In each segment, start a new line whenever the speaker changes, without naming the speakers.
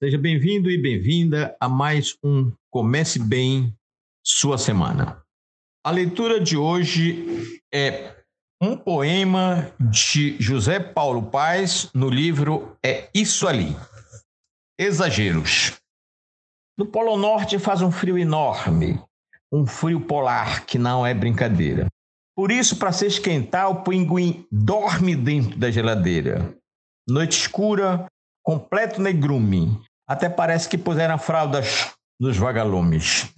Seja bem-vindo e bem-vinda a mais um Comece Bem Sua Semana. A leitura de hoje é um poema de José Paulo Paes no livro É Isso Ali. Exageros. No Polo Norte faz um frio enorme, um frio polar que não é brincadeira. Por isso, para se esquentar, o pinguim dorme dentro da geladeira. Noite escura, completo negrume. Até parece que puseram fraldas nos vagalumes.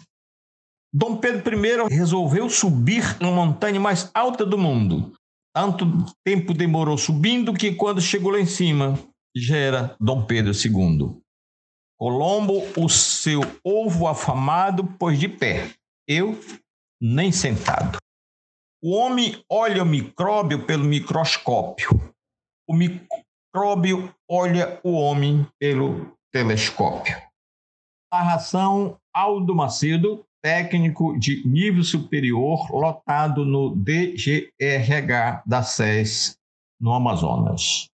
Dom Pedro I resolveu subir na montanha mais alta do mundo. Tanto tempo demorou subindo que quando chegou lá em cima, já era Dom Pedro II. Colombo, o seu ovo afamado, pôs de pé. Eu, nem sentado. O homem olha o micróbio pelo microscópio. O micróbio olha o homem pelo telescópio. Narração Aldo Macedo, técnico de nível superior, lotado no DGRH da SES, no Amazonas.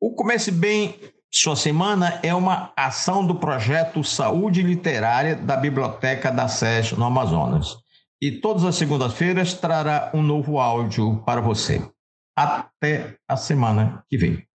O Comece Bem Sua Semana é uma ação do projeto Saúde Literária da Biblioteca da SES, no Amazonas e todas as segundas-feiras trará um novo áudio para você. Até a semana que vem.